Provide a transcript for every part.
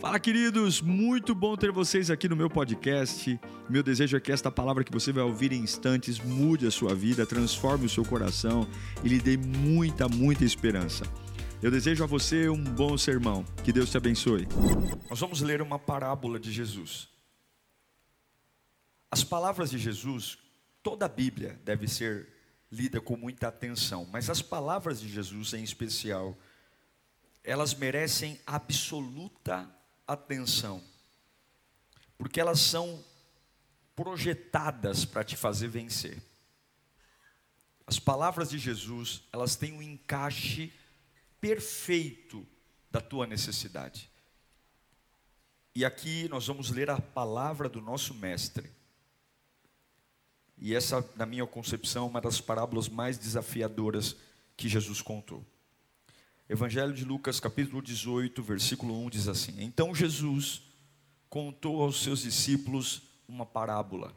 Fala, queridos! Muito bom ter vocês aqui no meu podcast. Meu desejo é que esta palavra que você vai ouvir em instantes mude a sua vida, transforme o seu coração e lhe dê muita, muita esperança. Eu desejo a você um bom sermão. Que Deus te abençoe. Nós vamos ler uma parábola de Jesus. As palavras de Jesus, toda a Bíblia deve ser lida com muita atenção, mas as palavras de Jesus em especial, elas merecem absoluta atenção, porque elas são projetadas para te fazer vencer. As palavras de Jesus, elas têm um encaixe perfeito da tua necessidade. E aqui nós vamos ler a palavra do nosso mestre. E essa, na minha concepção, é uma das parábolas mais desafiadoras que Jesus contou. Evangelho de Lucas, capítulo 18, versículo 1 diz assim: Então Jesus contou aos seus discípulos uma parábola,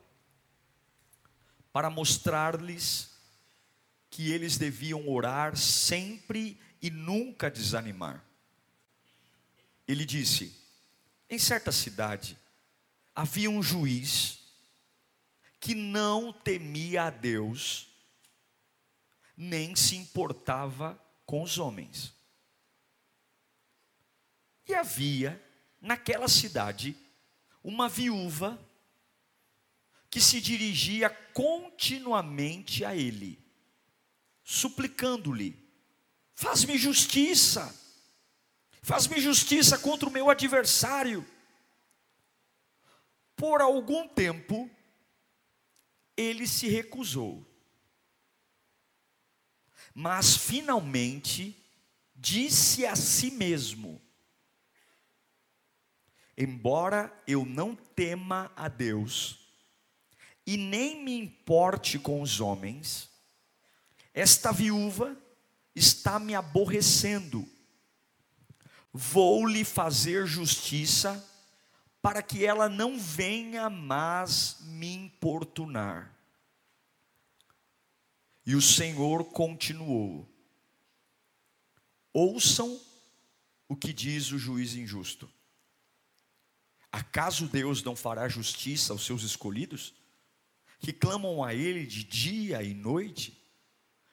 para mostrar-lhes que eles deviam orar sempre e nunca desanimar. Ele disse: Em certa cidade havia um juiz que não temia a Deus, nem se importava com os homens. Havia naquela cidade uma viúva que se dirigia continuamente a ele, suplicando-lhe: Faz-me justiça, faz-me justiça contra o meu adversário. Por algum tempo, ele se recusou, mas finalmente disse a si mesmo: embora eu não tema a Deus e nem me importe com os homens, esta viúva está me aborrecendo. Vou lhe fazer justiça para que ela não venha mais me importunar. E o Senhor continuou: Ouçam o que diz o juiz injusto. Acaso Deus não fará justiça aos seus escolhidos, que clamam a Ele de dia e noite?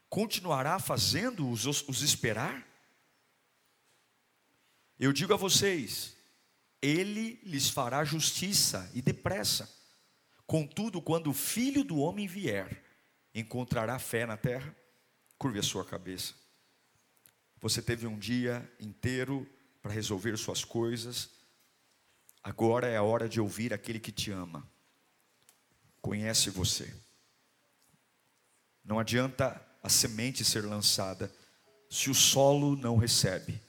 Continuará fazendo-os os esperar? Eu digo a vocês, Ele lhes fará justiça e depressa. Contudo, quando o filho do homem vier, encontrará fé na terra? Curve a sua cabeça. Você teve um dia inteiro para resolver suas coisas, Agora é a hora de ouvir aquele que te ama, conhece você. Não adianta a semente ser lançada se o solo não recebe.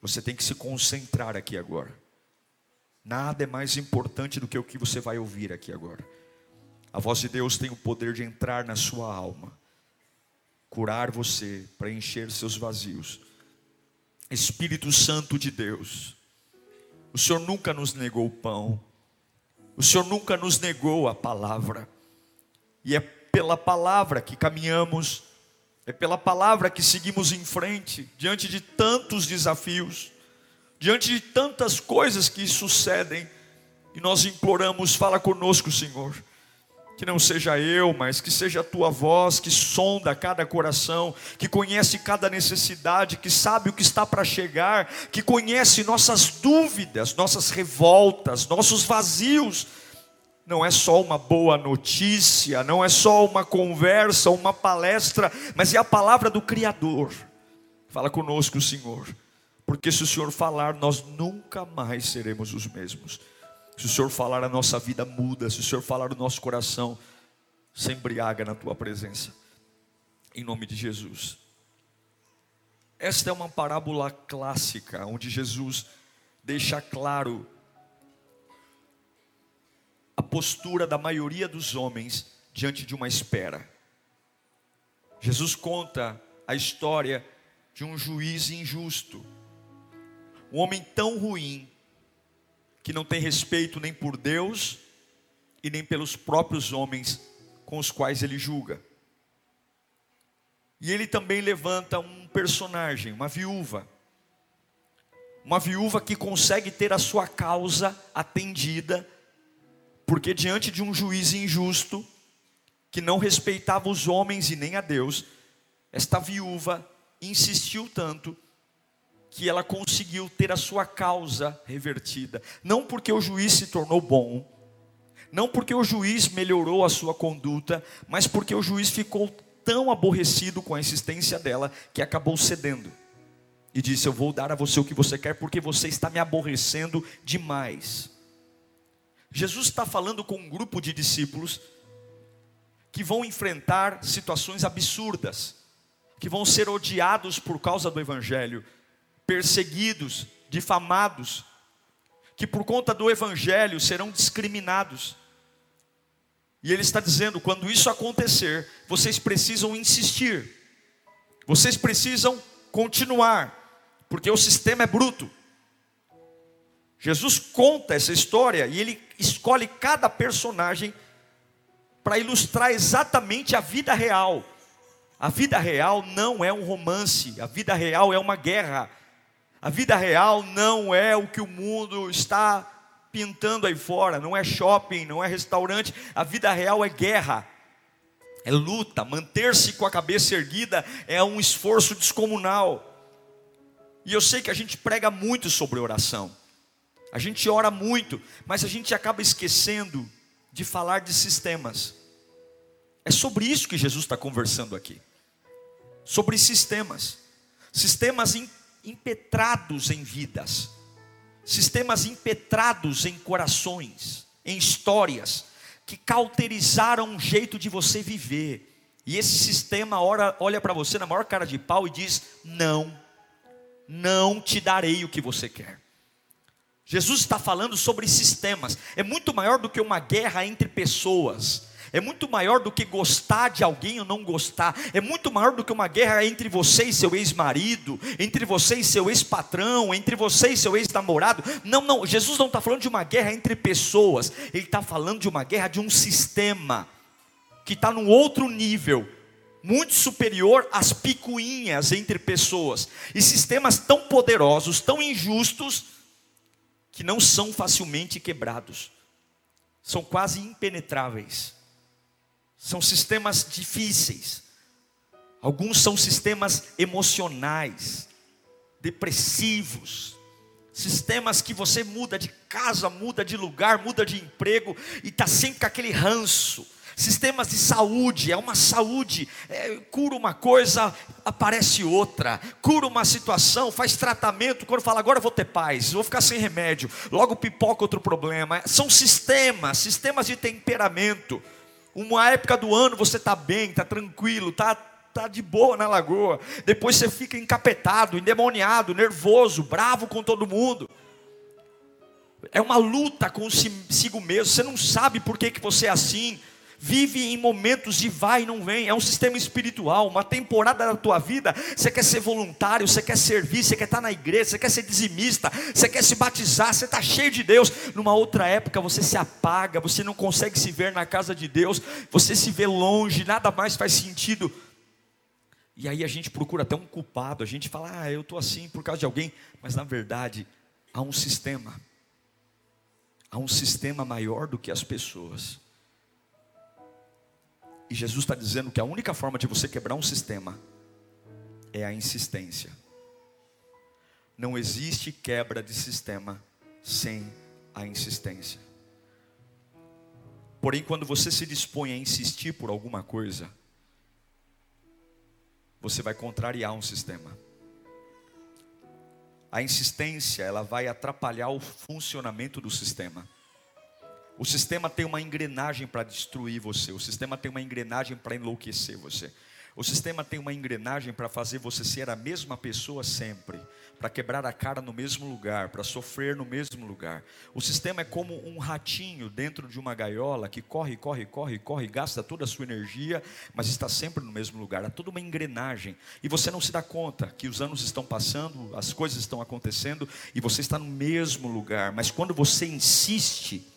Você tem que se concentrar aqui agora. Nada é mais importante do que o que você vai ouvir aqui agora. A voz de Deus tem o poder de entrar na sua alma, curar você, preencher seus vazios. Espírito Santo de Deus, o Senhor nunca nos negou o pão. O Senhor nunca nos negou a palavra. E é pela palavra que caminhamos, é pela palavra que seguimos em frente, diante de tantos desafios, diante de tantas coisas que sucedem, e nós imploramos: fala conosco, Senhor que não seja eu, mas que seja a tua voz que sonda cada coração, que conhece cada necessidade, que sabe o que está para chegar, que conhece nossas dúvidas, nossas revoltas, nossos vazios. Não é só uma boa notícia, não é só uma conversa, uma palestra, mas é a palavra do Criador. Fala conosco, Senhor, porque se o Senhor falar, nós nunca mais seremos os mesmos. Se o Senhor falar, a nossa vida muda. Se o Senhor falar, o nosso coração se embriaga na tua presença. Em nome de Jesus. Esta é uma parábola clássica, onde Jesus deixa claro a postura da maioria dos homens diante de uma espera. Jesus conta a história de um juiz injusto, um homem tão ruim que não tem respeito nem por Deus e nem pelos próprios homens com os quais ele julga. E ele também levanta um personagem, uma viúva, Uma viúva que consegue ter a sua causa atendida, porque diante de um juiz injusto, que não respeitava os homens e nem a Deus, esta viúva insistiu tanto que ela conseguiu ter a sua causa revertida. Não porque o juiz se tornou bom, não porque o juiz melhorou a sua conduta, mas porque o juiz ficou tão aborrecido com a insistência dela que acabou cedendo. E disse: Eu vou dar a você o que você quer, porque você está me aborrecendo demais. Jesus está falando com um grupo de discípulos que vão enfrentar situações absurdas, que vão ser odiados por causa do Evangelho, perseguidos, difamados, que por conta do Evangelho serão discriminados. E ele está dizendo: quando isso acontecer, vocês precisam insistir, vocês precisam continuar, porque o sistema é bruto. Jesus conta essa história e ele escolhe cada personagem para ilustrar exatamente a vida real. A vida real não é um romance, a vida real é uma guerra. A vida real não é o que o mundo está pintando aí fora, não é shopping, não é restaurante. A vida real é guerra, é luta. Manter-se com a cabeça erguida é um esforço descomunal. E eu sei que a gente prega muito sobre oração, a gente ora muito, mas a gente acaba esquecendo de falar de sistemas. É sobre isso que Jesus está conversando aqui. Sobre sistemas. Sistemas impetrados em vidas. Sistemas impetrados em corações, em histórias, que cauterizaram um jeito de você viver. E esse sistema ora, olha para você na maior cara de pau e diz: Não, não te darei o que você quer. Jesus está falando sobre sistemas, é muito maior do que uma guerra entre pessoas, é muito maior do que gostar de alguém ou não gostar, é muito maior do que uma guerra entre você e seu ex-marido, entre você e seu ex-patrão, entre você e seu ex-namorado. Não, não, Jesus não está falando de uma guerra entre pessoas, ele está falando de uma guerra de um sistema que está num outro nível muito superior às picuinhas entre pessoas e sistemas tão poderosos, tão injustos, que não são facilmente quebrados, são quase impenetráveis. São sistemas difíceis. Alguns são sistemas emocionais, depressivos, sistemas que você muda de casa, muda de lugar, muda de emprego e está sempre com aquele ranço Sistemas de saúde, é uma saúde, é, cura uma coisa, aparece outra, cura uma situação, faz tratamento, quando fala agora vou ter paz, vou ficar sem remédio, logo pipoca outro problema. São sistemas, sistemas de temperamento. Uma época do ano você está bem, está tranquilo, está tá de boa na lagoa. Depois você fica encapetado, endemoniado, nervoso, bravo com todo mundo. É uma luta consigo mesmo. Você não sabe por que, que você é assim vive em momentos de vai e não vem, é um sistema espiritual, uma temporada da tua vida, você quer ser voluntário, você quer servir, você quer estar na igreja, você quer ser dizimista, você quer se batizar, você está cheio de Deus. Numa outra época você se apaga, você não consegue se ver na casa de Deus, você se vê longe, nada mais faz sentido. E aí a gente procura até um culpado, a gente fala, ah, eu estou assim por causa de alguém, mas na verdade há um sistema, há um sistema maior do que as pessoas. E Jesus está dizendo que a única forma de você quebrar um sistema é a insistência. Não existe quebra de sistema sem a insistência. Porém, quando você se dispõe a insistir por alguma coisa, você vai contrariar um sistema. A insistência, ela vai atrapalhar o funcionamento do sistema. O sistema tem uma engrenagem para destruir você, o sistema tem uma engrenagem para enlouquecer você. O sistema tem uma engrenagem para fazer você ser a mesma pessoa sempre, para quebrar a cara no mesmo lugar, para sofrer no mesmo lugar. O sistema é como um ratinho dentro de uma gaiola que corre, corre, corre, corre, gasta toda a sua energia, mas está sempre no mesmo lugar. Há toda uma engrenagem e você não se dá conta que os anos estão passando, as coisas estão acontecendo e você está no mesmo lugar. Mas quando você insiste,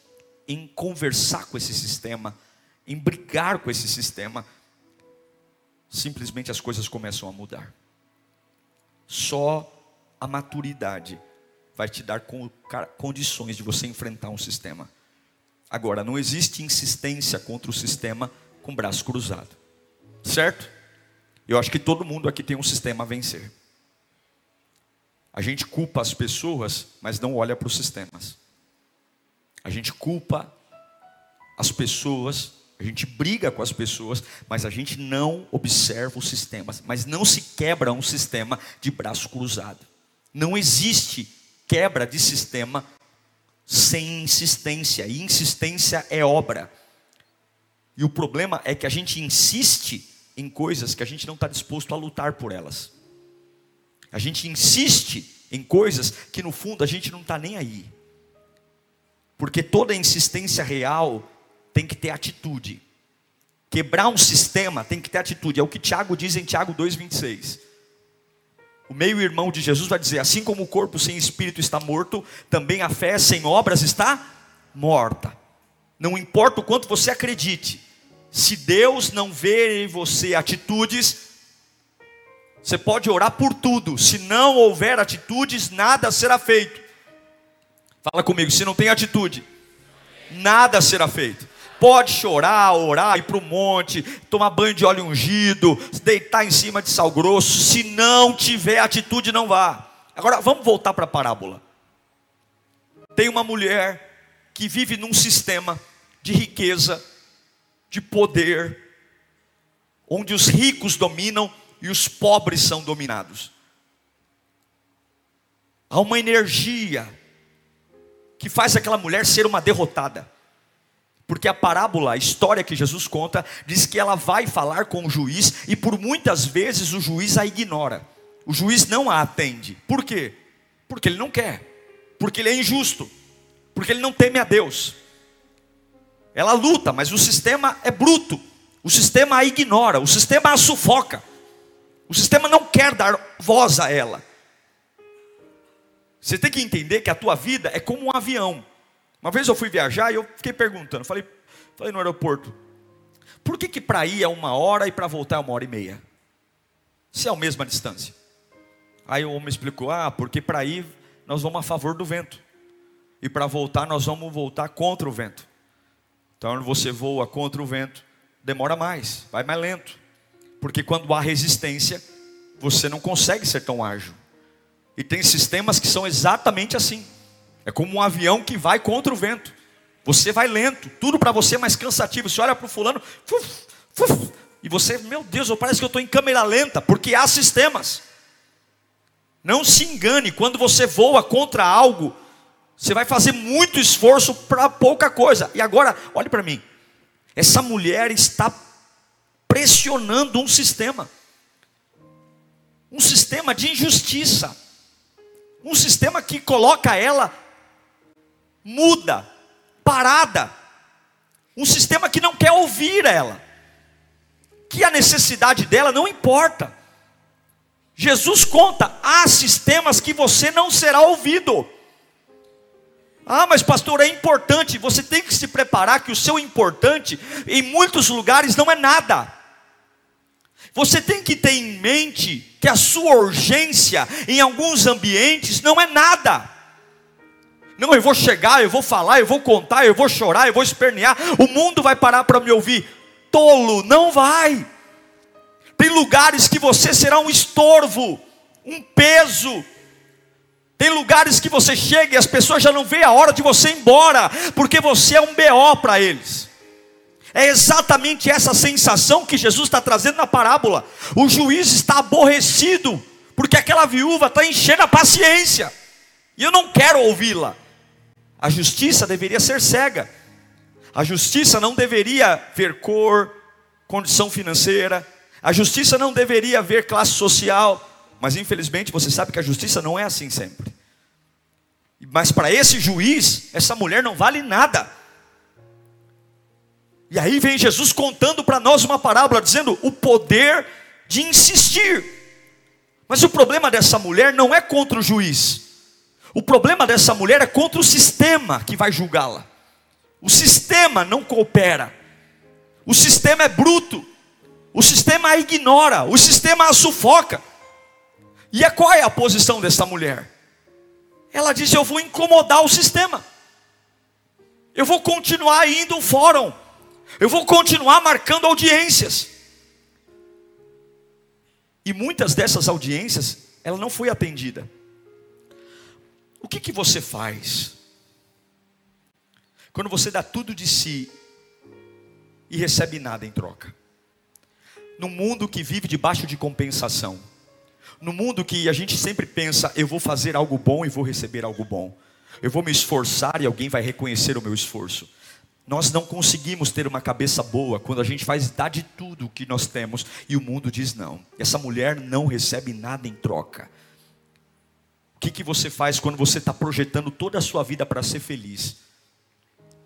em conversar com esse sistema, em brigar com esse sistema, simplesmente as coisas começam a mudar. Só a maturidade vai te dar condições de você enfrentar um sistema. Agora, não existe insistência contra o sistema com o braço cruzado. Certo? Eu acho que todo mundo aqui tem um sistema a vencer. A gente culpa as pessoas, mas não olha para os sistemas. A gente culpa as pessoas, a gente briga com as pessoas, mas a gente não observa os sistemas. Mas não se quebra um sistema de braço cruzado. Não existe quebra de sistema sem insistência, e insistência é obra. E o problema é que a gente insiste em coisas que a gente não está disposto a lutar por elas. A gente insiste em coisas que no fundo a gente não está nem aí. Porque toda insistência real tem que ter atitude. Quebrar um sistema tem que ter atitude. É o que Tiago diz em Tiago 2,26. O meio-irmão de Jesus vai dizer: assim como o corpo sem espírito está morto, também a fé sem obras está morta. Não importa o quanto você acredite, se Deus não vê em você atitudes, você pode orar por tudo, se não houver atitudes, nada será feito. Fala comigo, se não tem atitude, nada será feito. Pode chorar, orar, ir para o monte, tomar banho de óleo ungido, deitar em cima de sal grosso. Se não tiver atitude, não vá. Agora vamos voltar para a parábola. Tem uma mulher que vive num sistema de riqueza, de poder, onde os ricos dominam e os pobres são dominados. Há uma energia que faz aquela mulher ser uma derrotada. Porque a parábola, a história que Jesus conta, diz que ela vai falar com o juiz e por muitas vezes o juiz a ignora. O juiz não a atende. Por quê? Porque ele não quer. Porque ele é injusto. Porque ele não teme a Deus. Ela luta, mas o sistema é bruto. O sistema a ignora, o sistema a sufoca. O sistema não quer dar voz a ela. Você tem que entender que a tua vida é como um avião. Uma vez eu fui viajar e eu fiquei perguntando, falei, falei no aeroporto, por que, que para ir é uma hora e para voltar é uma hora e meia? Se é a mesma distância. Aí o homem explicou, ah, porque para ir nós vamos a favor do vento. E para voltar nós vamos voltar contra o vento. Então você voa contra o vento, demora mais, vai mais lento. Porque quando há resistência, você não consegue ser tão ágil. E tem sistemas que são exatamente assim. É como um avião que vai contra o vento. Você vai lento, tudo para você é mais cansativo. Você olha para o fulano, fuf, fuf, e você, meu Deus, parece que eu estou em câmera lenta, porque há sistemas. Não se engane, quando você voa contra algo, você vai fazer muito esforço para pouca coisa. E agora, olhe para mim. Essa mulher está pressionando um sistema. Um sistema de injustiça. Um sistema que coloca ela muda, parada. Um sistema que não quer ouvir ela. Que a necessidade dela não importa. Jesus conta: há sistemas que você não será ouvido. Ah, mas pastor, é importante. Você tem que se preparar que o seu importante, em muitos lugares, não é nada. Você tem que ter em mente que a sua urgência, em alguns ambientes, não é nada. Não, eu vou chegar, eu vou falar, eu vou contar, eu vou chorar, eu vou espernear, o mundo vai parar para me ouvir. Tolo, não vai. Tem lugares que você será um estorvo, um peso. Tem lugares que você chega e as pessoas já não veem a hora de você ir embora, porque você é um BO para eles. É exatamente essa sensação que Jesus está trazendo na parábola. O juiz está aborrecido, porque aquela viúva está enchendo a paciência, e eu não quero ouvi-la. A justiça deveria ser cega. A justiça não deveria ver cor, condição financeira. A justiça não deveria ver classe social. Mas infelizmente você sabe que a justiça não é assim sempre. Mas para esse juiz, essa mulher não vale nada. E aí vem Jesus contando para nós uma parábola, dizendo o poder de insistir. Mas o problema dessa mulher não é contra o juiz. O problema dessa mulher é contra o sistema que vai julgá-la. O sistema não coopera. O sistema é bruto. O sistema a ignora. O sistema a sufoca. E é qual é a posição dessa mulher? Ela disse: Eu vou incomodar o sistema. Eu vou continuar indo ao fórum. Eu vou continuar marcando audiências. E muitas dessas audiências, ela não foi atendida. O que, que você faz quando você dá tudo de si e recebe nada em troca? No mundo que vive debaixo de compensação, no mundo que a gente sempre pensa, eu vou fazer algo bom e vou receber algo bom, eu vou me esforçar e alguém vai reconhecer o meu esforço. Nós não conseguimos ter uma cabeça boa quando a gente faz dar de tudo o que nós temos e o mundo diz não. Essa mulher não recebe nada em troca. O que, que você faz quando você está projetando toda a sua vida para ser feliz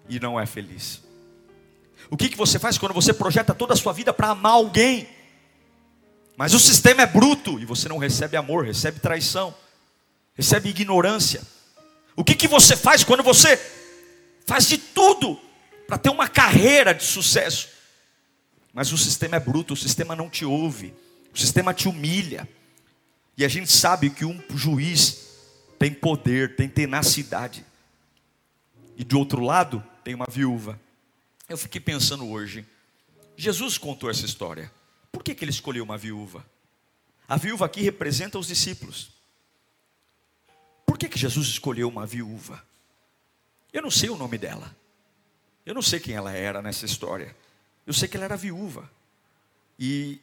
e não é feliz? O que, que você faz quando você projeta toda a sua vida para amar alguém, mas o sistema é bruto e você não recebe amor, recebe traição, recebe ignorância? O que, que você faz quando você faz de tudo para ter uma carreira de sucesso, mas o sistema é bruto, o sistema não te ouve, o sistema te humilha, e a gente sabe que um juiz tem poder, tem tenacidade. E do outro lado, tem uma viúva. Eu fiquei pensando hoje, Jesus contou essa história. Por que, que ele escolheu uma viúva? A viúva aqui representa os discípulos. Por que, que Jesus escolheu uma viúva? Eu não sei o nome dela. Eu não sei quem ela era nessa história. Eu sei que ela era viúva. E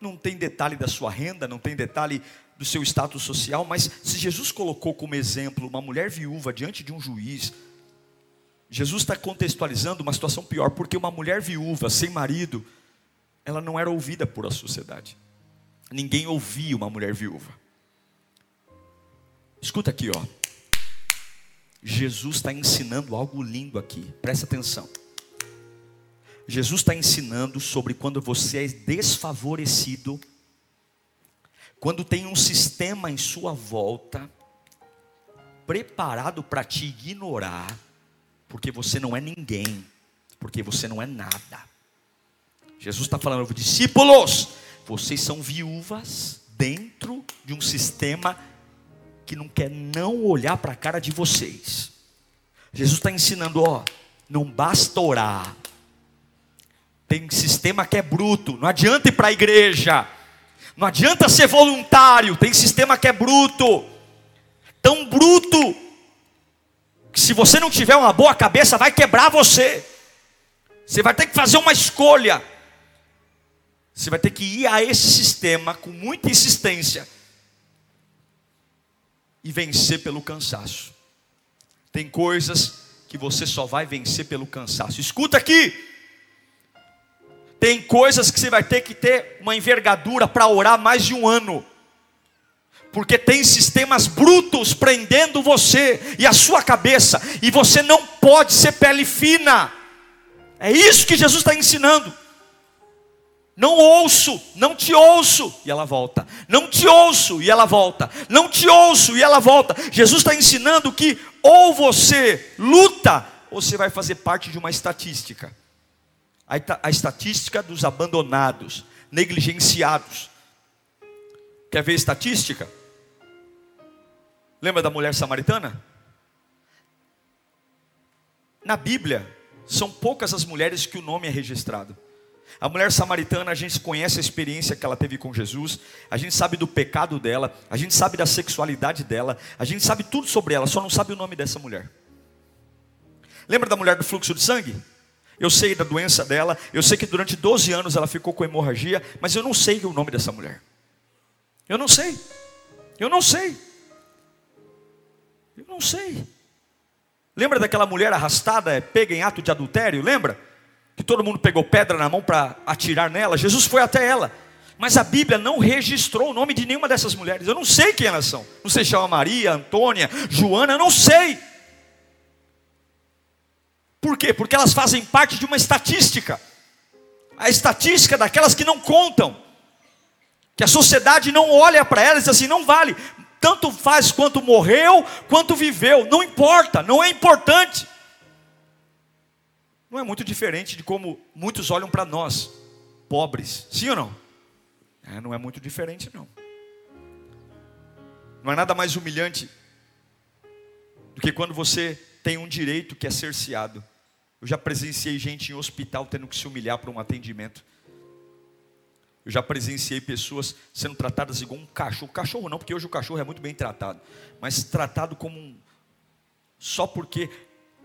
não tem detalhe da sua renda, não tem detalhe do seu status social, mas se Jesus colocou como exemplo uma mulher viúva diante de um juiz, Jesus está contextualizando uma situação pior, porque uma mulher viúva, sem marido, ela não era ouvida por a sociedade. Ninguém ouvia uma mulher viúva. Escuta aqui, ó. Jesus está ensinando algo lindo aqui, presta atenção. Jesus está ensinando sobre quando você é desfavorecido quando tem um sistema em sua volta preparado para te ignorar, porque você não é ninguém, porque você não é nada. Jesus está falando, discípulos, vocês são viúvas dentro de um sistema que não quer não olhar para a cara de vocês. Jesus está ensinando, ó, não basta orar. Tem sistema que é bruto, não adianta ir para a igreja não adianta ser voluntário, tem sistema que é bruto. Tão bruto que se você não tiver uma boa cabeça, vai quebrar você. Você vai ter que fazer uma escolha. Você vai ter que ir a esse sistema com muita insistência e vencer pelo cansaço. Tem coisas que você só vai vencer pelo cansaço. Escuta aqui. Tem coisas que você vai ter que ter uma envergadura para orar mais de um ano. Porque tem sistemas brutos prendendo você e a sua cabeça, e você não pode ser pele fina. É isso que Jesus está ensinando. Não ouço, não te ouço, e ela volta. Não te ouço, e ela volta. Não te ouço, e ela volta. Jesus está ensinando que ou você luta, ou você vai fazer parte de uma estatística a estatística dos abandonados, negligenciados. Quer ver estatística? Lembra da mulher samaritana? Na Bíblia, são poucas as mulheres que o nome é registrado. A mulher samaritana, a gente conhece a experiência que ela teve com Jesus, a gente sabe do pecado dela, a gente sabe da sexualidade dela, a gente sabe tudo sobre ela, só não sabe o nome dessa mulher. Lembra da mulher do fluxo de sangue? Eu sei da doença dela, eu sei que durante 12 anos ela ficou com hemorragia, mas eu não sei o nome dessa mulher. Eu não sei. Eu não sei. Eu não sei. Lembra daquela mulher arrastada, pega em ato de adultério? Lembra? Que todo mundo pegou pedra na mão para atirar nela. Jesus foi até ela. Mas a Bíblia não registrou o nome de nenhuma dessas mulheres. Eu não sei quem elas são. Não sei se chama Maria, Antônia, Joana, eu não sei. Por quê? Porque elas fazem parte de uma estatística. A estatística daquelas que não contam. Que a sociedade não olha para elas e diz assim: não vale. Tanto faz quanto morreu, quanto viveu. Não importa, não é importante. Não é muito diferente de como muitos olham para nós, pobres. Sim ou não? É, não é muito diferente, não. Não é nada mais humilhante do que quando você tem um direito que é cerceado. Eu já presenciei gente em hospital tendo que se humilhar para um atendimento. Eu já presenciei pessoas sendo tratadas igual um cachorro. Cachorro não, porque hoje o cachorro é muito bem tratado. Mas tratado como um. Só porque.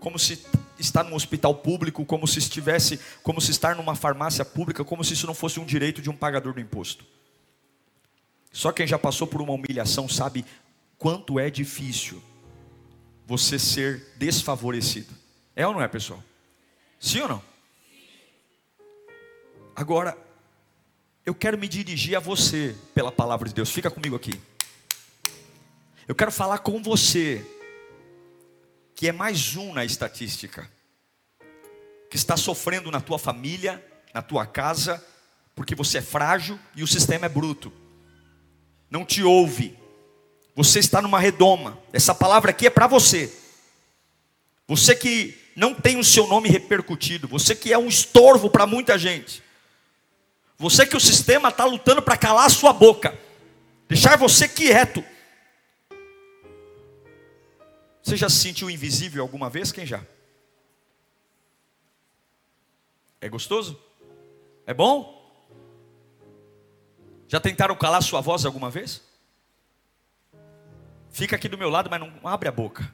Como se estar num hospital público, como se estivesse, como se estar numa farmácia pública, como se isso não fosse um direito de um pagador do imposto. Só quem já passou por uma humilhação sabe quanto é difícil você ser desfavorecido. É ou não é, pessoal? Sim ou não? Agora, eu quero me dirigir a você pela palavra de Deus. Fica comigo aqui. Eu quero falar com você, que é mais um na estatística, que está sofrendo na tua família, na tua casa, porque você é frágil e o sistema é bruto. Não te ouve. Você está numa redoma. Essa palavra aqui é para você. Você que não tem o seu nome repercutido, você que é um estorvo para muita gente. Você que o sistema está lutando para calar a sua boca, deixar você quieto. Você já se sentiu invisível alguma vez? Quem já? É gostoso? É bom? Já tentaram calar sua voz alguma vez? Fica aqui do meu lado, mas não abre a boca.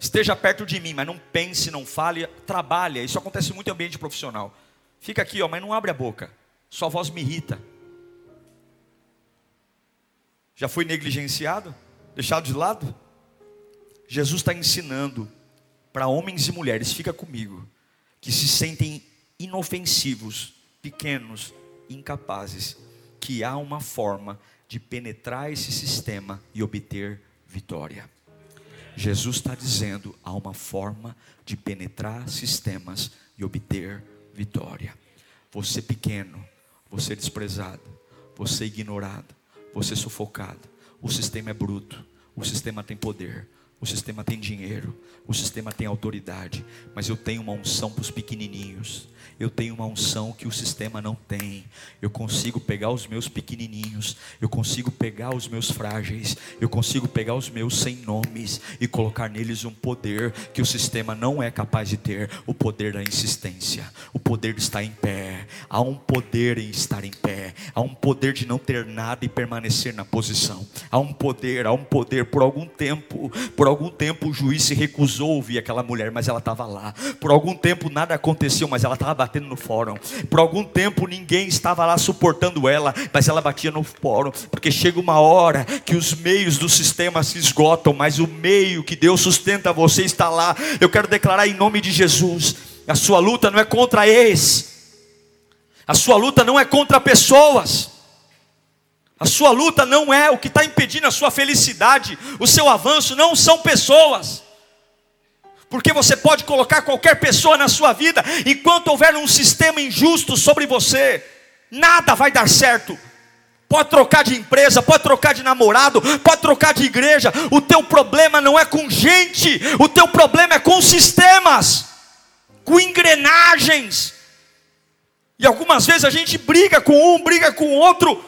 Esteja perto de mim, mas não pense, não fale, trabalhe. Isso acontece muito em ambiente profissional. Fica aqui, ó, mas não abre a boca. Sua voz me irrita. Já foi negligenciado? Deixado de lado? Jesus está ensinando para homens e mulheres, fica comigo, que se sentem inofensivos, pequenos, incapazes, que há uma forma de penetrar esse sistema e obter vitória. Jesus está dizendo: há uma forma de penetrar sistemas e obter vitória. Você pequeno, você desprezado, você ignorado, você sufocado. O sistema é bruto, o sistema tem poder, o sistema tem dinheiro, o sistema tem autoridade, mas eu tenho uma unção para os pequenininhos eu tenho uma unção que o sistema não tem. Eu consigo pegar os meus pequenininhos, eu consigo pegar os meus frágeis, eu consigo pegar os meus sem nomes e colocar neles um poder que o sistema não é capaz de ter o poder da insistência, o poder de estar em pé. Há um poder em estar em pé, há um poder de não ter nada e permanecer na posição. Há um poder, há um poder por algum tempo. Por algum tempo o juiz se recusou a ouvir aquela mulher, mas ela estava lá. Por algum tempo nada aconteceu, mas ela estava batendo no fórum. Por algum tempo ninguém estava lá suportando ela, mas ela batia no fórum, porque chega uma hora que os meios do sistema se esgotam, mas o meio que Deus sustenta você está lá. Eu quero declarar em nome de Jesus: a sua luta não é contra ex, a sua luta não é contra pessoas. A sua luta não é o que está impedindo a sua felicidade, o seu avanço, não são pessoas porque você pode colocar qualquer pessoa na sua vida, enquanto houver um sistema injusto sobre você, nada vai dar certo. Pode trocar de empresa, pode trocar de namorado, pode trocar de igreja. O teu problema não é com gente, o teu problema é com sistemas, com engrenagens. E algumas vezes a gente briga com um, briga com outro,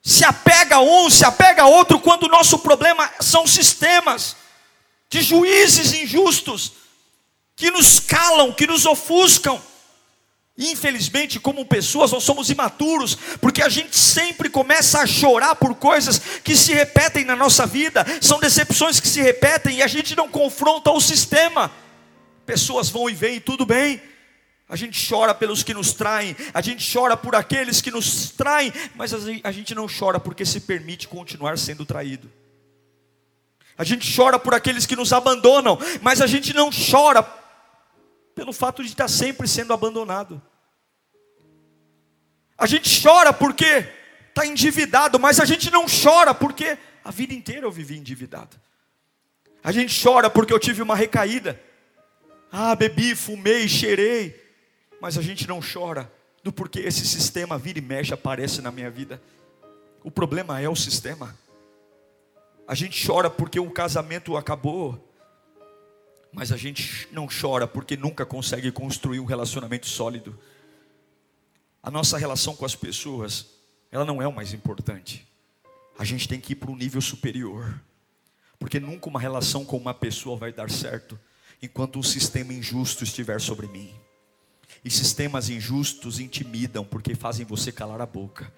se apega a um, se apega a outro, quando o nosso problema são sistemas de juízes injustos, que nos calam, que nos ofuscam. Infelizmente, como pessoas, nós somos imaturos, porque a gente sempre começa a chorar por coisas que se repetem na nossa vida, são decepções que se repetem e a gente não confronta o sistema. Pessoas vão e vêm, tudo bem. A gente chora pelos que nos traem, a gente chora por aqueles que nos traem, mas a gente não chora porque se permite continuar sendo traído. A gente chora por aqueles que nos abandonam, mas a gente não chora pelo fato de estar sempre sendo abandonado. A gente chora porque está endividado, mas a gente não chora porque a vida inteira eu vivi endividado. A gente chora porque eu tive uma recaída. Ah, bebi, fumei, cheirei. Mas a gente não chora do porquê esse sistema vira e mexe aparece na minha vida. O problema é o sistema. A gente chora porque o casamento acabou, mas a gente não chora porque nunca consegue construir um relacionamento sólido. A nossa relação com as pessoas, ela não é o mais importante. A gente tem que ir para um nível superior. Porque nunca uma relação com uma pessoa vai dar certo enquanto um sistema injusto estiver sobre mim. E sistemas injustos intimidam porque fazem você calar a boca.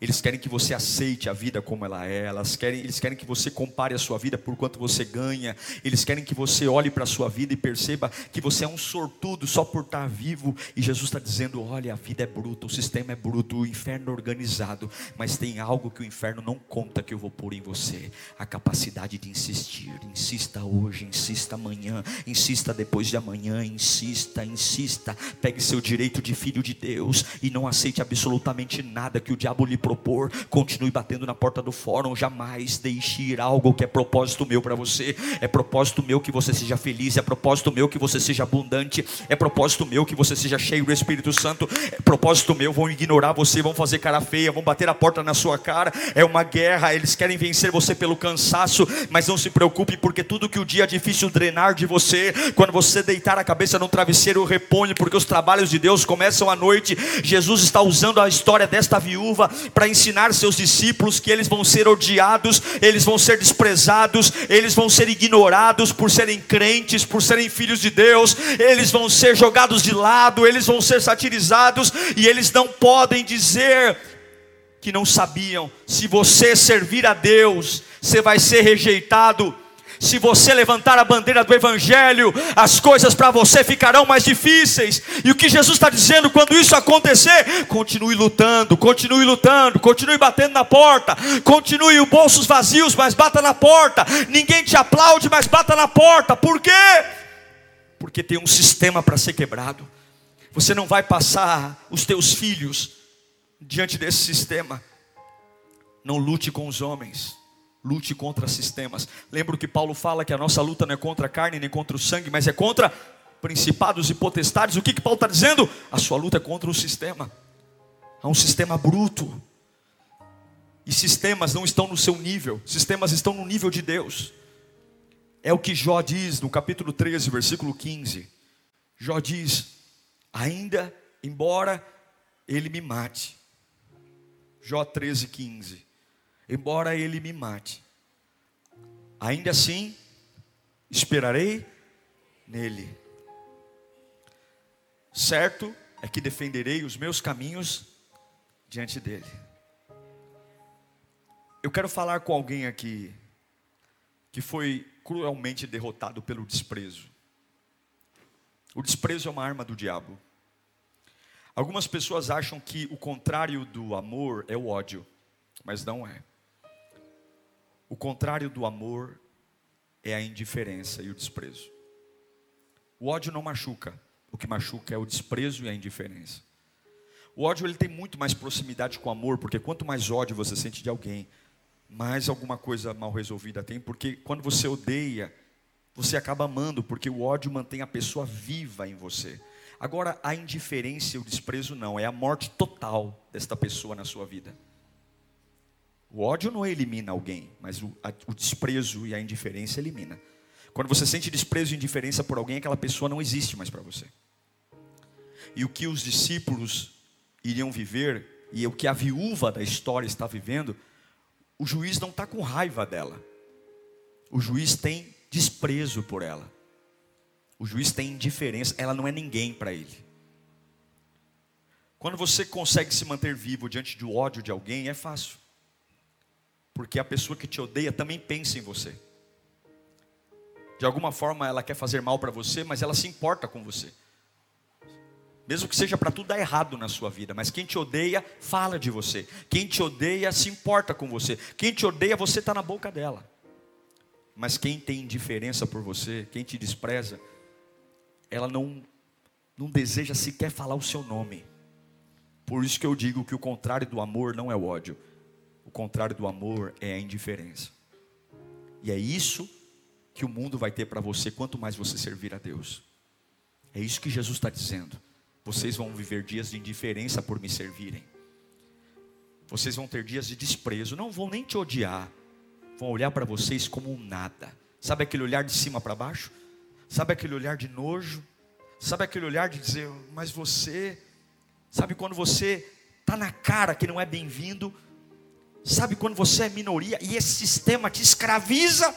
Eles querem que você aceite a vida como ela é. Elas querem, eles querem que você compare a sua vida por quanto você ganha. Eles querem que você olhe para a sua vida e perceba que você é um sortudo só por estar vivo. E Jesus está dizendo: olha, a vida é bruta, o sistema é bruto, o inferno é organizado. Mas tem algo que o inferno não conta que eu vou pôr em você: a capacidade de insistir. Insista hoje, insista amanhã, insista depois de amanhã, insista, insista. Pegue seu direito de filho de Deus e não aceite absolutamente nada que o diabo lhe propor, continue batendo na porta do fórum, jamais deixe ir algo que é propósito meu para você. É propósito meu que você seja feliz, é propósito meu que você seja abundante, é propósito meu que você seja cheio do Espírito Santo, é propósito meu, vão ignorar você, vão fazer cara feia, vão bater a porta na sua cara. É uma guerra, eles querem vencer você pelo cansaço, mas não se preocupe, porque tudo que o dia é difícil drenar de você, quando você deitar a cabeça no travesseiro, repõe, porque os trabalhos de Deus começam à noite. Jesus está usando a história desta viúva para ensinar seus discípulos que eles vão ser odiados, eles vão ser desprezados, eles vão ser ignorados por serem crentes, por serem filhos de Deus, eles vão ser jogados de lado, eles vão ser satirizados e eles não podem dizer que não sabiam. Se você servir a Deus, você vai ser rejeitado se você levantar a bandeira do Evangelho, as coisas para você ficarão mais difíceis. E o que Jesus está dizendo quando isso acontecer? Continue lutando, continue lutando, continue batendo na porta, continue os bolsos vazios, mas bata na porta. Ninguém te aplaude, mas bata na porta. Por quê? Porque tem um sistema para ser quebrado. Você não vai passar os teus filhos diante desse sistema. Não lute com os homens lute contra sistemas. Lembro que Paulo fala que a nossa luta não é contra a carne nem contra o sangue, mas é contra principados e potestades. O que, que Paulo está dizendo? A sua luta é contra o sistema. Há um sistema bruto. E sistemas não estão no seu nível, sistemas estão no nível de Deus. É o que Jó diz no capítulo 13, versículo 15. Jó diz: Ainda, embora ele me mate. Jó 13, 15 embora ele me mate. Ainda assim, esperarei nele. Certo é que defenderei os meus caminhos diante dele. Eu quero falar com alguém aqui que foi cruelmente derrotado pelo desprezo. O desprezo é uma arma do diabo. Algumas pessoas acham que o contrário do amor é o ódio, mas não é. O contrário do amor é a indiferença e o desprezo. O ódio não machuca, o que machuca é o desprezo e a indiferença. O ódio ele tem muito mais proximidade com o amor, porque quanto mais ódio você sente de alguém, mais alguma coisa mal resolvida tem, porque quando você odeia, você acaba amando, porque o ódio mantém a pessoa viva em você. Agora, a indiferença e o desprezo não, é a morte total desta pessoa na sua vida. O ódio não elimina alguém, mas o, a, o desprezo e a indiferença elimina. Quando você sente desprezo e indiferença por alguém, aquela pessoa não existe mais para você. E o que os discípulos iriam viver, e o que a viúva da história está vivendo, o juiz não está com raiva dela. O juiz tem desprezo por ela. O juiz tem indiferença, ela não é ninguém para ele. Quando você consegue se manter vivo diante do ódio de alguém, é fácil. Porque a pessoa que te odeia também pensa em você. De alguma forma ela quer fazer mal para você, mas ela se importa com você. Mesmo que seja para tudo dar errado na sua vida, mas quem te odeia fala de você. Quem te odeia se importa com você. Quem te odeia, você está na boca dela. Mas quem tem indiferença por você, quem te despreza, ela não, não deseja sequer falar o seu nome. Por isso que eu digo que o contrário do amor não é o ódio, o contrário do amor é a indiferença. E é isso que o mundo vai ter para você quanto mais você servir a Deus. É isso que Jesus está dizendo. Vocês vão viver dias de indiferença por me servirem. Vocês vão ter dias de desprezo. Não vão nem te odiar. Vão olhar para vocês como um nada. Sabe aquele olhar de cima para baixo? Sabe aquele olhar de nojo? Sabe aquele olhar de dizer, mas você. Sabe quando você está na cara que não é bem-vindo? Sabe quando você é minoria e esse sistema te escraviza?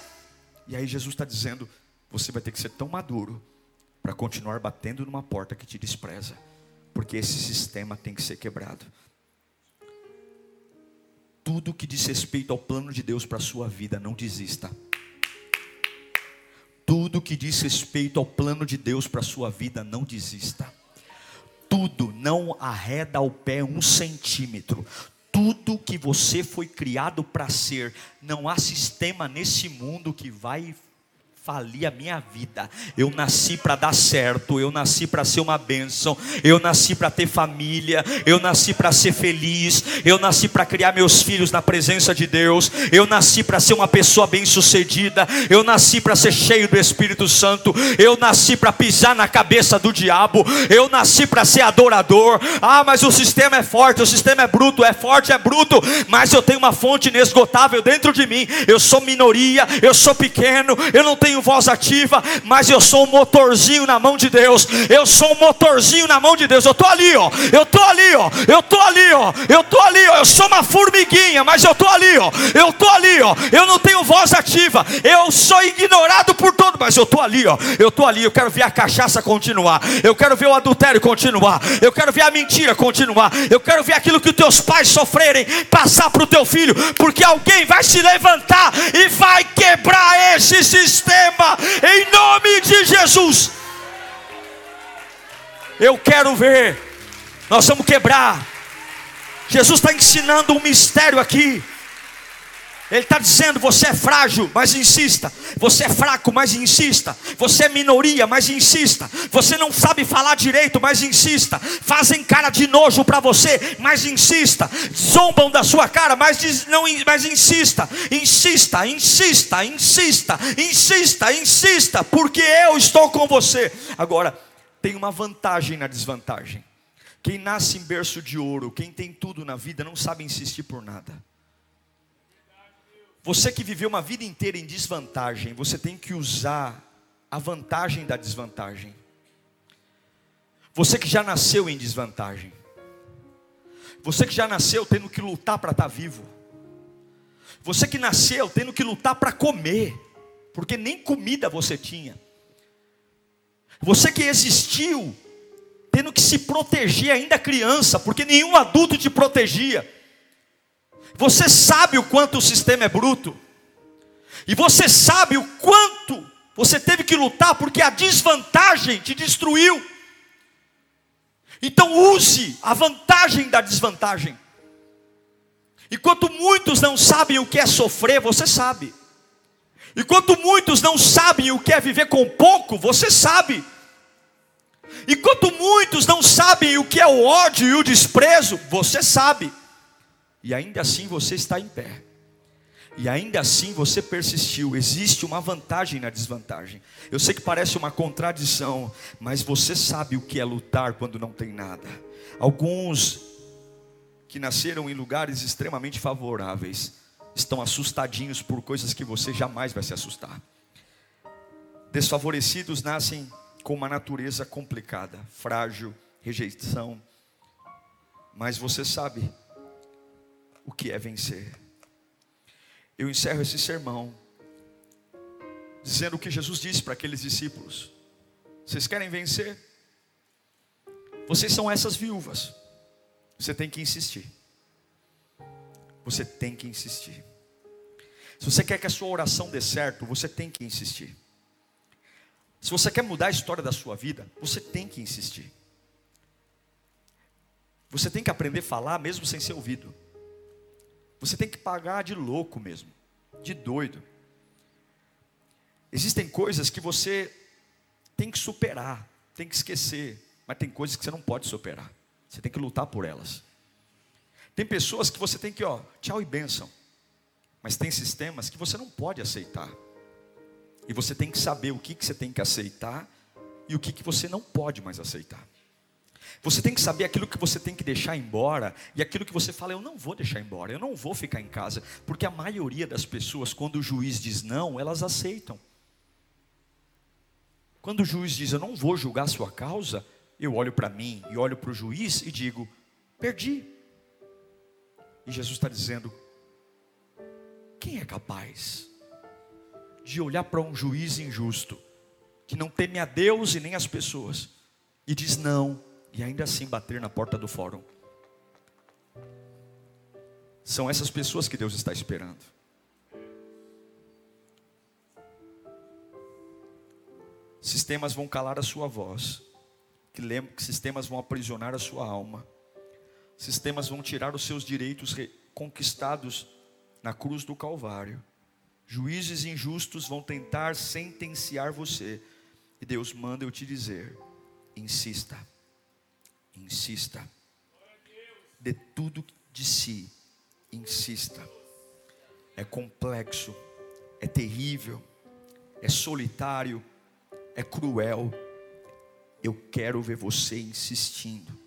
E aí Jesus está dizendo: você vai ter que ser tão maduro para continuar batendo numa porta que te despreza, porque esse sistema tem que ser quebrado. Tudo que diz respeito ao plano de Deus para a sua vida, não desista. Tudo que diz respeito ao plano de Deus para a sua vida, não desista. Tudo, não arreda o pé um centímetro. Tudo que você foi criado para ser, não há sistema nesse mundo que vai falir a minha vida. Eu nasci para dar certo, eu nasci para ser uma bênção, eu nasci para ter família, eu nasci para ser feliz, eu nasci para criar meus filhos na presença de Deus, eu nasci para ser uma pessoa bem-sucedida, eu nasci para ser cheio do Espírito Santo, eu nasci para pisar na cabeça do diabo, eu nasci para ser adorador. Ah, mas o sistema é forte, o sistema é bruto, é forte, é bruto, mas eu tenho uma fonte inesgotável dentro de mim. Eu sou minoria, eu sou pequeno, eu não tenho tenho voz ativa, mas eu sou um motorzinho na mão de Deus. Eu sou um motorzinho na mão de Deus. Eu tô ali, ó. Eu tô ali, ó. Eu tô ali, ó. Eu tô ali, ó. Eu sou uma formiguinha, mas eu tô ali, ó. Eu tô ali, ó. Eu não tenho voz ativa. Eu sou ignorado por todo, mas eu tô ali, ó. Eu tô ali. Eu quero ver a cachaça continuar. Eu quero ver o adultério continuar. Eu quero ver a mentira continuar. Eu quero ver aquilo que teus pais sofrerem passar para o teu filho, porque alguém vai se levantar e vai quebrar esse sistema receba em nome de Jesus. Eu quero ver, nós vamos quebrar. Jesus está ensinando um mistério aqui. Ele está dizendo: você é frágil, mas insista. Você é fraco, mas insista. Você é minoria, mas insista. Você não sabe falar direito, mas insista. Fazem cara de nojo para você, mas insista. Zombam da sua cara, mas, não, mas insista. Insista, insista, insista, insista, insista, porque eu estou com você. Agora, tem uma vantagem na desvantagem. Quem nasce em berço de ouro, quem tem tudo na vida, não sabe insistir por nada. Você que viveu uma vida inteira em desvantagem, você tem que usar a vantagem da desvantagem. Você que já nasceu em desvantagem. Você que já nasceu tendo que lutar para estar tá vivo. Você que nasceu tendo que lutar para comer, porque nem comida você tinha. Você que existiu tendo que se proteger ainda criança, porque nenhum adulto te protegia. Você sabe o quanto o sistema é bruto. E você sabe o quanto você teve que lutar porque a desvantagem te destruiu. Então use a vantagem da desvantagem. Enquanto muitos não sabem o que é sofrer, você sabe. Enquanto muitos não sabem o que é viver com pouco, você sabe. Enquanto muitos não sabem o que é o ódio e o desprezo, você sabe. E ainda assim você está em pé. E ainda assim você persistiu. Existe uma vantagem na desvantagem. Eu sei que parece uma contradição, mas você sabe o que é lutar quando não tem nada. Alguns que nasceram em lugares extremamente favoráveis estão assustadinhos por coisas que você jamais vai se assustar. Desfavorecidos nascem com uma natureza complicada, frágil, rejeição. Mas você sabe o que é vencer. Eu encerro esse sermão dizendo o que Jesus disse para aqueles discípulos: Vocês querem vencer? Vocês são essas viúvas. Você tem que insistir. Você tem que insistir. Se você quer que a sua oração dê certo, você tem que insistir. Se você quer mudar a história da sua vida, você tem que insistir. Você tem que aprender a falar mesmo sem ser ouvido. Você tem que pagar de louco mesmo, de doido. Existem coisas que você tem que superar, tem que esquecer, mas tem coisas que você não pode superar. Você tem que lutar por elas. Tem pessoas que você tem que, ó, tchau e bênção. Mas tem sistemas que você não pode aceitar. E você tem que saber o que, que você tem que aceitar e o que, que você não pode mais aceitar. Você tem que saber aquilo que você tem que deixar embora e aquilo que você fala, eu não vou deixar embora, eu não vou ficar em casa, porque a maioria das pessoas, quando o juiz diz não, elas aceitam. Quando o juiz diz, eu não vou julgar a sua causa, eu olho para mim e olho para o juiz e digo, perdi. E Jesus está dizendo, quem é capaz de olhar para um juiz injusto, que não teme a Deus e nem as pessoas, e diz não, e ainda assim bater na porta do fórum. São essas pessoas que Deus está esperando. Sistemas vão calar a sua voz, que sistemas vão aprisionar a sua alma, sistemas vão tirar os seus direitos conquistados na cruz do Calvário. Juízes injustos vão tentar sentenciar você. E Deus manda eu te dizer: insista, insista, de tudo de si, insista. É complexo, é terrível, é solitário, é cruel. Eu quero ver você insistindo.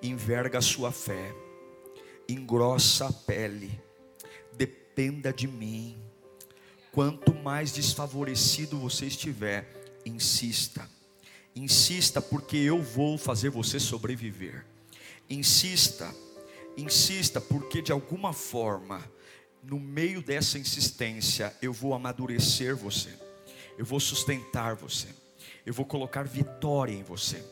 Enverga a sua fé, engrossa a pele, dependa de mim Quanto mais desfavorecido você estiver, insista. Insista, porque eu vou fazer você sobreviver. Insista, insista, porque de alguma forma, no meio dessa insistência, eu vou amadurecer você, eu vou sustentar você, eu vou colocar vitória em você.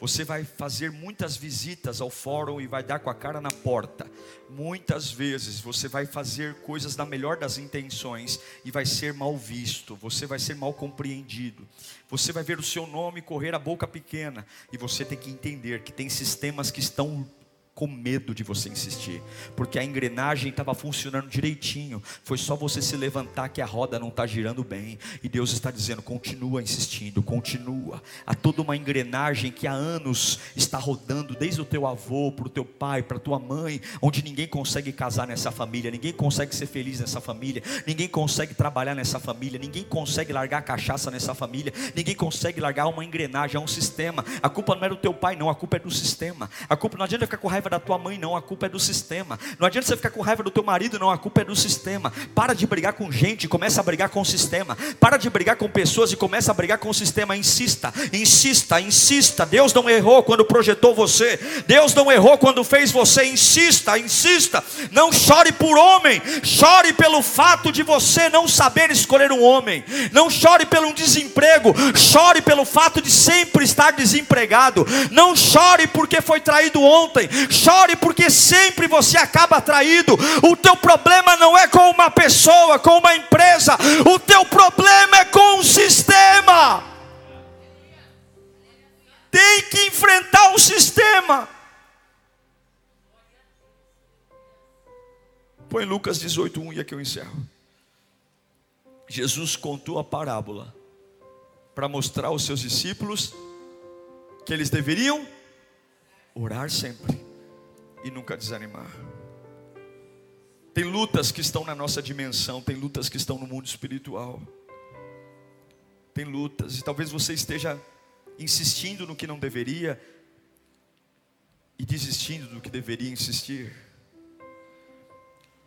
Você vai fazer muitas visitas ao fórum e vai dar com a cara na porta. Muitas vezes você vai fazer coisas na melhor das intenções e vai ser mal visto, você vai ser mal compreendido. Você vai ver o seu nome correr a boca pequena e você tem que entender que tem sistemas que estão com medo de você insistir, porque a engrenagem estava funcionando direitinho, foi só você se levantar que a roda não está girando bem, e Deus está dizendo: continua insistindo, continua. Há toda uma engrenagem que há anos está rodando, desde o teu avô, para o teu pai, para a tua mãe, onde ninguém consegue casar nessa família, ninguém consegue ser feliz nessa família, ninguém consegue trabalhar nessa família, ninguém consegue largar a cachaça nessa família, ninguém consegue largar uma engrenagem, é um sistema. A culpa não é do teu pai, não, a culpa é do sistema. A culpa não adianta ficar com raiva da tua mãe, não, a culpa é do sistema. Não adianta você ficar com raiva do teu marido, não, a culpa é do sistema. Para de brigar com gente, começa a brigar com o sistema. Para de brigar com pessoas e começa a brigar com o sistema. Insista, insista, insista. Deus não errou quando projetou você. Deus não errou quando fez você. Insista, insista. Não chore por homem, chore pelo fato de você não saber escolher um homem. Não chore pelo desemprego, chore pelo fato de sempre estar desempregado. Não chore porque foi traído ontem, chore porque sempre você acaba atraído. O teu problema não é com uma pessoa, com uma empresa, o teu problema é com o sistema. Tem que enfrentar o sistema. Põe Lucas 18:1 e aqui eu encerro. Jesus contou a parábola para mostrar aos seus discípulos que eles deveriam orar sempre e nunca desanimar. Tem lutas que estão na nossa dimensão, tem lutas que estão no mundo espiritual. Tem lutas, e talvez você esteja insistindo no que não deveria e desistindo do que deveria insistir.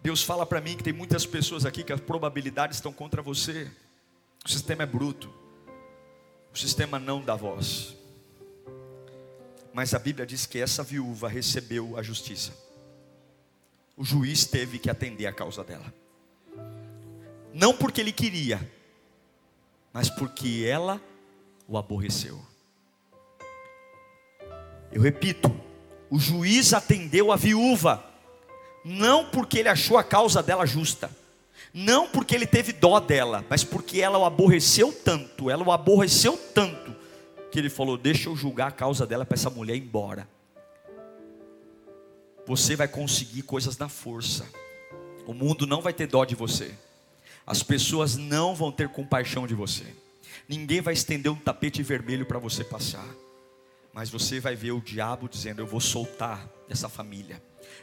Deus fala para mim que tem muitas pessoas aqui que as probabilidades estão contra você. O sistema é bruto. O sistema não dá voz. Mas a Bíblia diz que essa viúva recebeu a justiça. O juiz teve que atender a causa dela. Não porque ele queria, mas porque ela o aborreceu. Eu repito, o juiz atendeu a viúva, não porque ele achou a causa dela justa, não porque ele teve dó dela, mas porque ela o aborreceu tanto, ela o aborreceu tanto, que ele falou: Deixa eu julgar a causa dela para essa mulher ir embora. Você vai conseguir coisas na força. O mundo não vai ter dó de você. As pessoas não vão ter compaixão de você. Ninguém vai estender um tapete vermelho para você passar. Mas você vai ver o diabo dizendo: Eu vou soltar essa família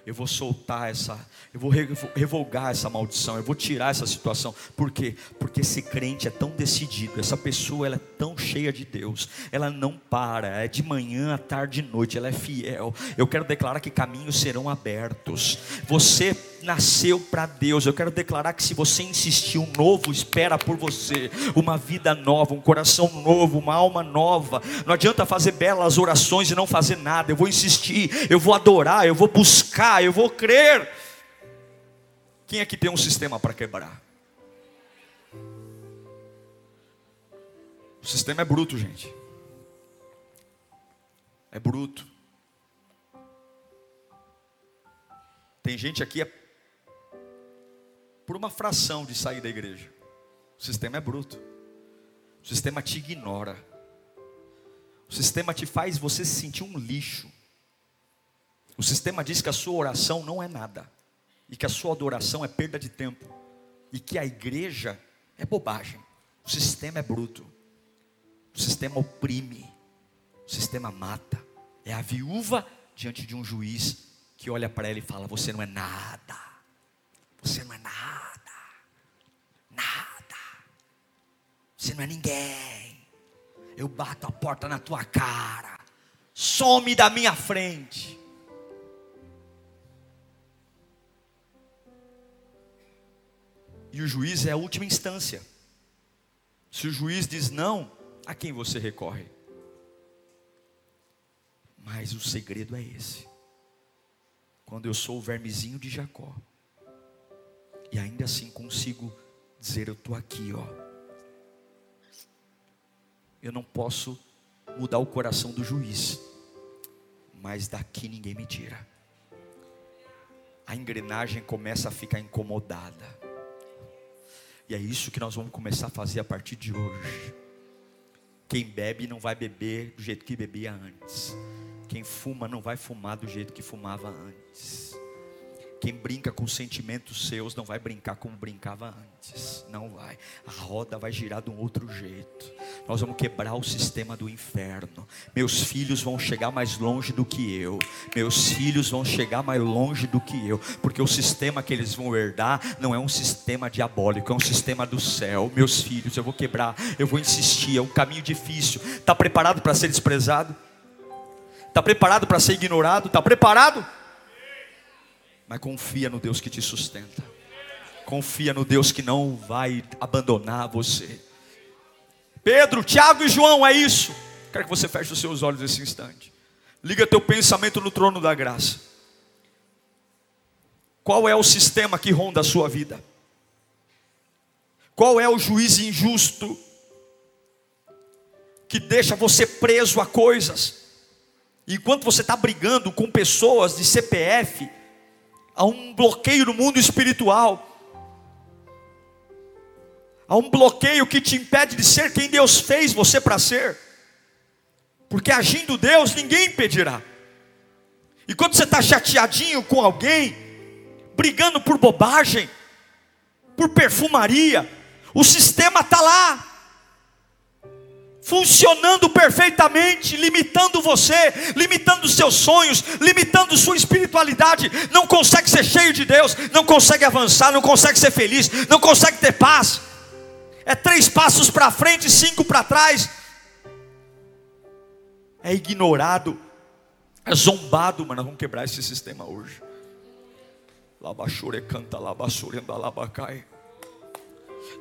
eu vou soltar essa, eu vou revogar essa maldição, eu vou tirar essa situação. Por quê? Porque esse crente é tão decidido, essa pessoa ela é tão cheia de Deus, ela não para, é de manhã, à tarde e noite, ela é fiel. Eu quero declarar que caminhos serão abertos. Você nasceu para Deus. Eu quero declarar que se você insistir, um novo espera por você, uma vida nova, um coração novo, uma alma nova. Não adianta fazer belas orações e não fazer nada. Eu vou insistir, eu vou adorar, eu vou buscar, eu vou crer. Quem aqui tem um sistema para quebrar? O sistema é bruto, gente. É bruto. Tem gente aqui é por uma fração de sair da igreja. O sistema é bruto. O sistema te ignora. O sistema te faz você se sentir um lixo. O sistema diz que a sua oração não é nada. E que a sua adoração é perda de tempo. E que a igreja é bobagem. O sistema é bruto. O sistema oprime. O sistema mata. É a viúva diante de um juiz que olha para ela e fala: Você não é nada. Você não é nada. Nada. Você não é ninguém. Eu bato a porta na tua cara. Some da minha frente. E o juiz é a última instância. Se o juiz diz não, a quem você recorre? Mas o segredo é esse. Quando eu sou o vermezinho de Jacó, e ainda assim consigo dizer: Eu estou aqui, ó. Eu não posso mudar o coração do juiz, mas daqui ninguém me tira. A engrenagem começa a ficar incomodada. E é isso que nós vamos começar a fazer a partir de hoje. Quem bebe não vai beber do jeito que bebia antes. Quem fuma não vai fumar do jeito que fumava antes. Quem brinca com sentimentos seus não vai brincar como brincava antes. Não vai. A roda vai girar de um outro jeito. Nós vamos quebrar o sistema do inferno. Meus filhos vão chegar mais longe do que eu. Meus filhos vão chegar mais longe do que eu. Porque o sistema que eles vão herdar não é um sistema diabólico, é um sistema do céu. Meus filhos, eu vou quebrar, eu vou insistir. É um caminho difícil. Está preparado para ser desprezado? Está preparado para ser ignorado? Está preparado? Mas confia no Deus que te sustenta. Confia no Deus que não vai abandonar você. Pedro, Tiago e João, é isso. Quero que você feche os seus olhos nesse instante. Liga teu pensamento no trono da graça. Qual é o sistema que ronda a sua vida? Qual é o juiz injusto que deixa você preso a coisas? Enquanto você está brigando com pessoas de CPF, há um bloqueio no mundo espiritual. Há um bloqueio que te impede de ser quem Deus fez você para ser. Porque agindo Deus, ninguém impedirá. E quando você está chateadinho com alguém, brigando por bobagem, por perfumaria, o sistema está lá funcionando perfeitamente, limitando você, limitando seus sonhos, limitando sua espiritualidade, não consegue ser cheio de Deus, não consegue avançar, não consegue ser feliz, não consegue ter paz. É três passos para frente, cinco para trás. É ignorado, é zombado, mas nós vamos quebrar esse sistema hoje. Labachure canta, labachure, labacai.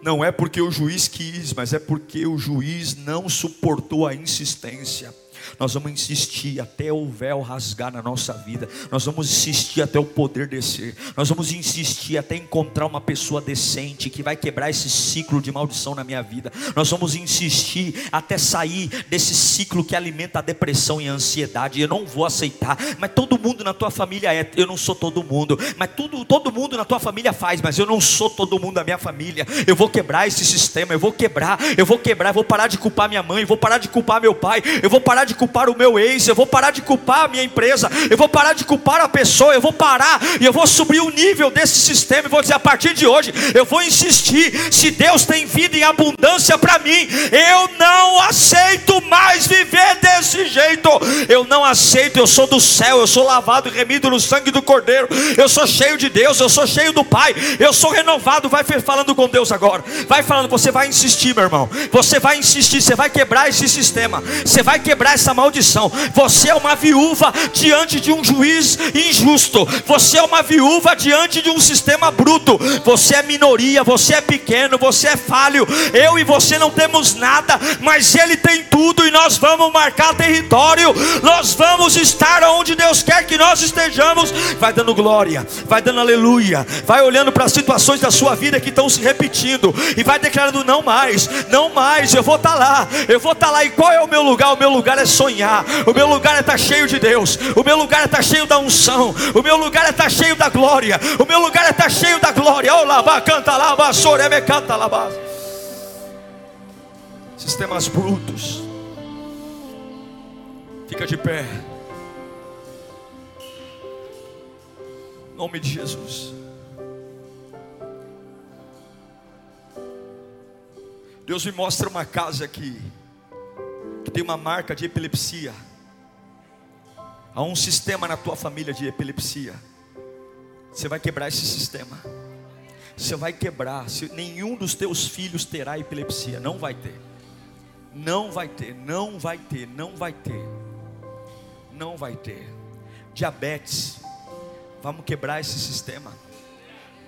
Não é porque o juiz quis, mas é porque o juiz não suportou a insistência. Nós vamos insistir até o véu rasgar na nossa vida. Nós vamos insistir até o poder descer. Nós vamos insistir até encontrar uma pessoa decente que vai quebrar esse ciclo de maldição na minha vida. Nós vamos insistir até sair desse ciclo que alimenta a depressão e a ansiedade. Eu não vou aceitar. Mas todo mundo na tua família é. Eu não sou todo mundo. Mas tudo, todo mundo na tua família faz. Mas eu não sou todo mundo da minha família. Eu vou quebrar esse sistema. Eu vou quebrar. Eu vou quebrar. Eu vou parar de culpar minha mãe. Eu vou parar de culpar meu pai. Eu vou parar de culpar o meu ex, eu vou parar de culpar a minha empresa, eu vou parar de culpar a pessoa, eu vou parar e eu vou subir o nível desse sistema e vou dizer a partir de hoje, eu vou insistir, se Deus tem vida em abundância para mim, eu não aceito mais viver desse jeito. Eu não aceito, eu sou do céu, eu sou lavado e remido no sangue do Cordeiro. Eu sou cheio de Deus, eu sou cheio do Pai. Eu sou renovado. Vai falando com Deus agora. Vai falando, você vai insistir, meu irmão. Você vai insistir, você vai quebrar esse sistema. Você vai quebrar essa maldição. Você é uma viúva diante de um juiz injusto. Você é uma viúva diante de um sistema bruto. Você é minoria, você é pequeno, você é falho. Eu e você não temos nada, mas ele tem tudo e nós vamos marcar território. Nós vamos estar onde Deus quer que nós estejamos. Vai dando glória, vai dando aleluia, vai olhando para as situações da sua vida que estão se repetindo e vai declarando: não mais, não mais, eu vou estar tá lá, eu vou estar tá lá. E qual é o meu lugar? O meu lugar é sonhar, o meu lugar é estar tá cheio de Deus, o meu lugar estar cheio da unção, o meu lugar estar cheio da glória, o meu lugar estar cheio da glória. Olá, canta lá, me canta lá. Sistemas brutos. Fica de pé. Em nome de Jesus. Deus me mostra uma casa aqui que tem uma marca de epilepsia. Há um sistema na tua família de epilepsia. Você vai quebrar esse sistema. Você vai quebrar. Nenhum dos teus filhos terá epilepsia. Não vai ter. Não vai ter. Não vai ter. Não vai ter. Não vai ter. Diabetes. Vamos quebrar esse sistema.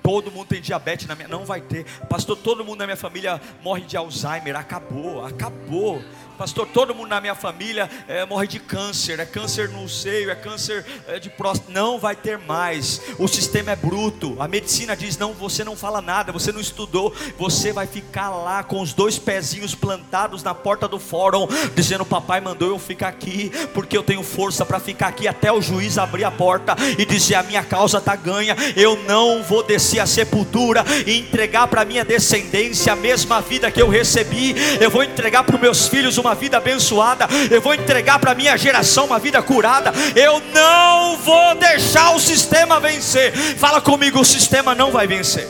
Todo mundo tem diabetes na minha. Não vai ter. Pastor, todo mundo na minha família morre de Alzheimer. Acabou, acabou. Pastor, todo mundo na minha família é, morre de câncer, é câncer no seio, é câncer é, de próstata. Não vai ter mais. O sistema é bruto. A medicina diz: não, você não fala nada, você não estudou. Você vai ficar lá com os dois pezinhos plantados na porta do fórum, dizendo: Papai mandou eu ficar aqui, porque eu tenho força para ficar aqui até o juiz abrir a porta e dizer: a minha causa está ganha. Eu não vou descer a sepultura e entregar para minha descendência a mesma vida que eu recebi. Eu vou entregar para os meus filhos uma vida abençoada, eu vou entregar para minha geração uma vida curada. Eu não vou deixar o sistema vencer. Fala comigo, o sistema não vai vencer.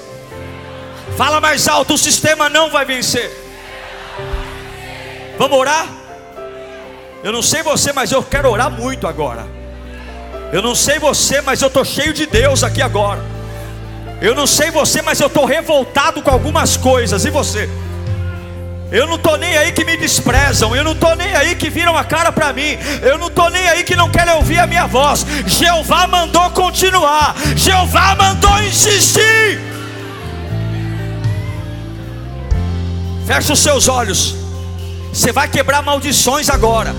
Fala mais alto, o sistema não vai vencer. Vamos orar? Eu não sei você, mas eu quero orar muito agora. Eu não sei você, mas eu estou cheio de Deus aqui agora. Eu não sei você, mas eu estou revoltado com algumas coisas. E você? Eu não estou nem aí que me desprezam, eu não estou nem aí que viram a cara para mim, eu não estou nem aí que não querem ouvir a minha voz. Jeová mandou continuar, Jeová mandou insistir. Feche os seus olhos, você vai quebrar maldições agora.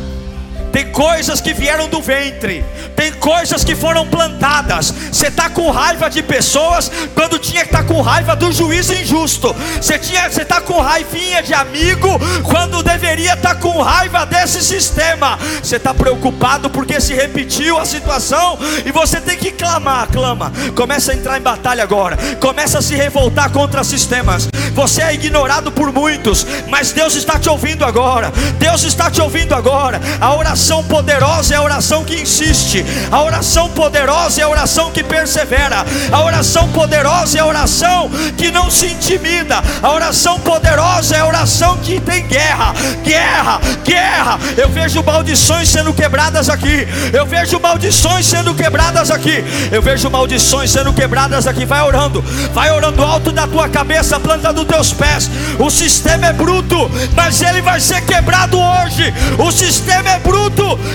Tem coisas que vieram do ventre, tem coisas que foram plantadas. Você está com raiva de pessoas quando tinha que estar tá com raiva do juiz injusto. Você está com raivinha de amigo quando deveria estar tá com raiva desse sistema. Você está preocupado porque se repetiu a situação e você tem que clamar, clama. Começa a entrar em batalha agora. Começa a se revoltar contra sistemas. Você é ignorado por muitos, mas Deus está te ouvindo agora. Deus está te ouvindo agora. A oração oração poderosa é a oração que insiste, a oração poderosa é a oração que persevera, a oração poderosa é a oração que não se intimida, a oração poderosa é a oração que tem guerra, guerra, guerra. Eu vejo maldições sendo quebradas aqui, eu vejo maldições sendo quebradas aqui, eu vejo maldições sendo quebradas aqui. Vai orando, vai orando alto da tua cabeça, planta dos teus pés. O sistema é bruto, mas ele vai ser quebrado hoje. O sistema é bruto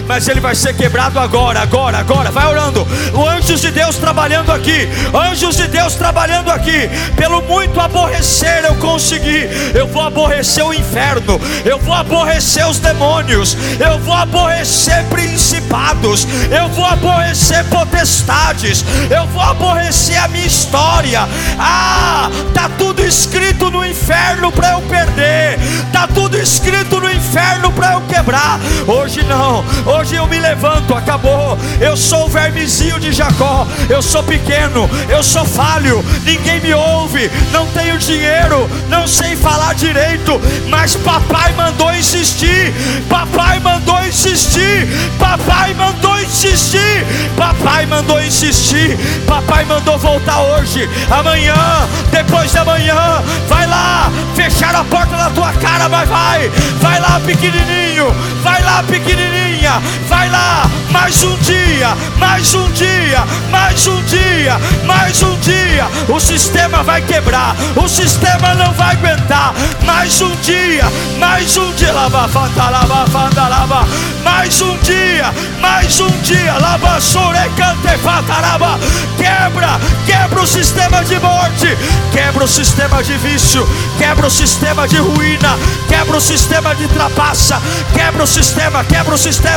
mas ele vai ser quebrado agora, agora, agora. Vai orando. Anjos de Deus trabalhando aqui, anjos de Deus trabalhando aqui. Pelo muito aborrecer eu consegui. Eu vou aborrecer o inferno, eu vou aborrecer os demônios, eu vou aborrecer principados, eu vou aborrecer potestades, eu vou aborrecer a minha história. Ah, tá tudo quebrar. Hoje não. Hoje eu me levanto, acabou. Eu sou o vermezinho de Jacó. Eu sou pequeno, eu sou falho. Ninguém me ouve. Não tenho dinheiro, não sei falar direito. Mas papai mandou insistir. Papai mandou insistir. Papai mandou insistir. Papai mandou insistir. Papai mandou voltar hoje, amanhã, depois da manhã. Vai lá, fechar a porta na tua cara, mas vai. Vai lá, pequenininho. Vai lá, pequenininho vai lá, mais um dia, mais um dia, mais um dia, mais um dia. O sistema vai quebrar, o sistema não vai aguentar. Mais um dia, mais um dia, lava, fanta, lava, fanta, lava. Mais um dia, mais um dia. Quebra, quebra o sistema de morte, quebra o sistema de vício, quebra o sistema de ruína, quebra o sistema de trapaça, quebra o sistema, quebra o sistema,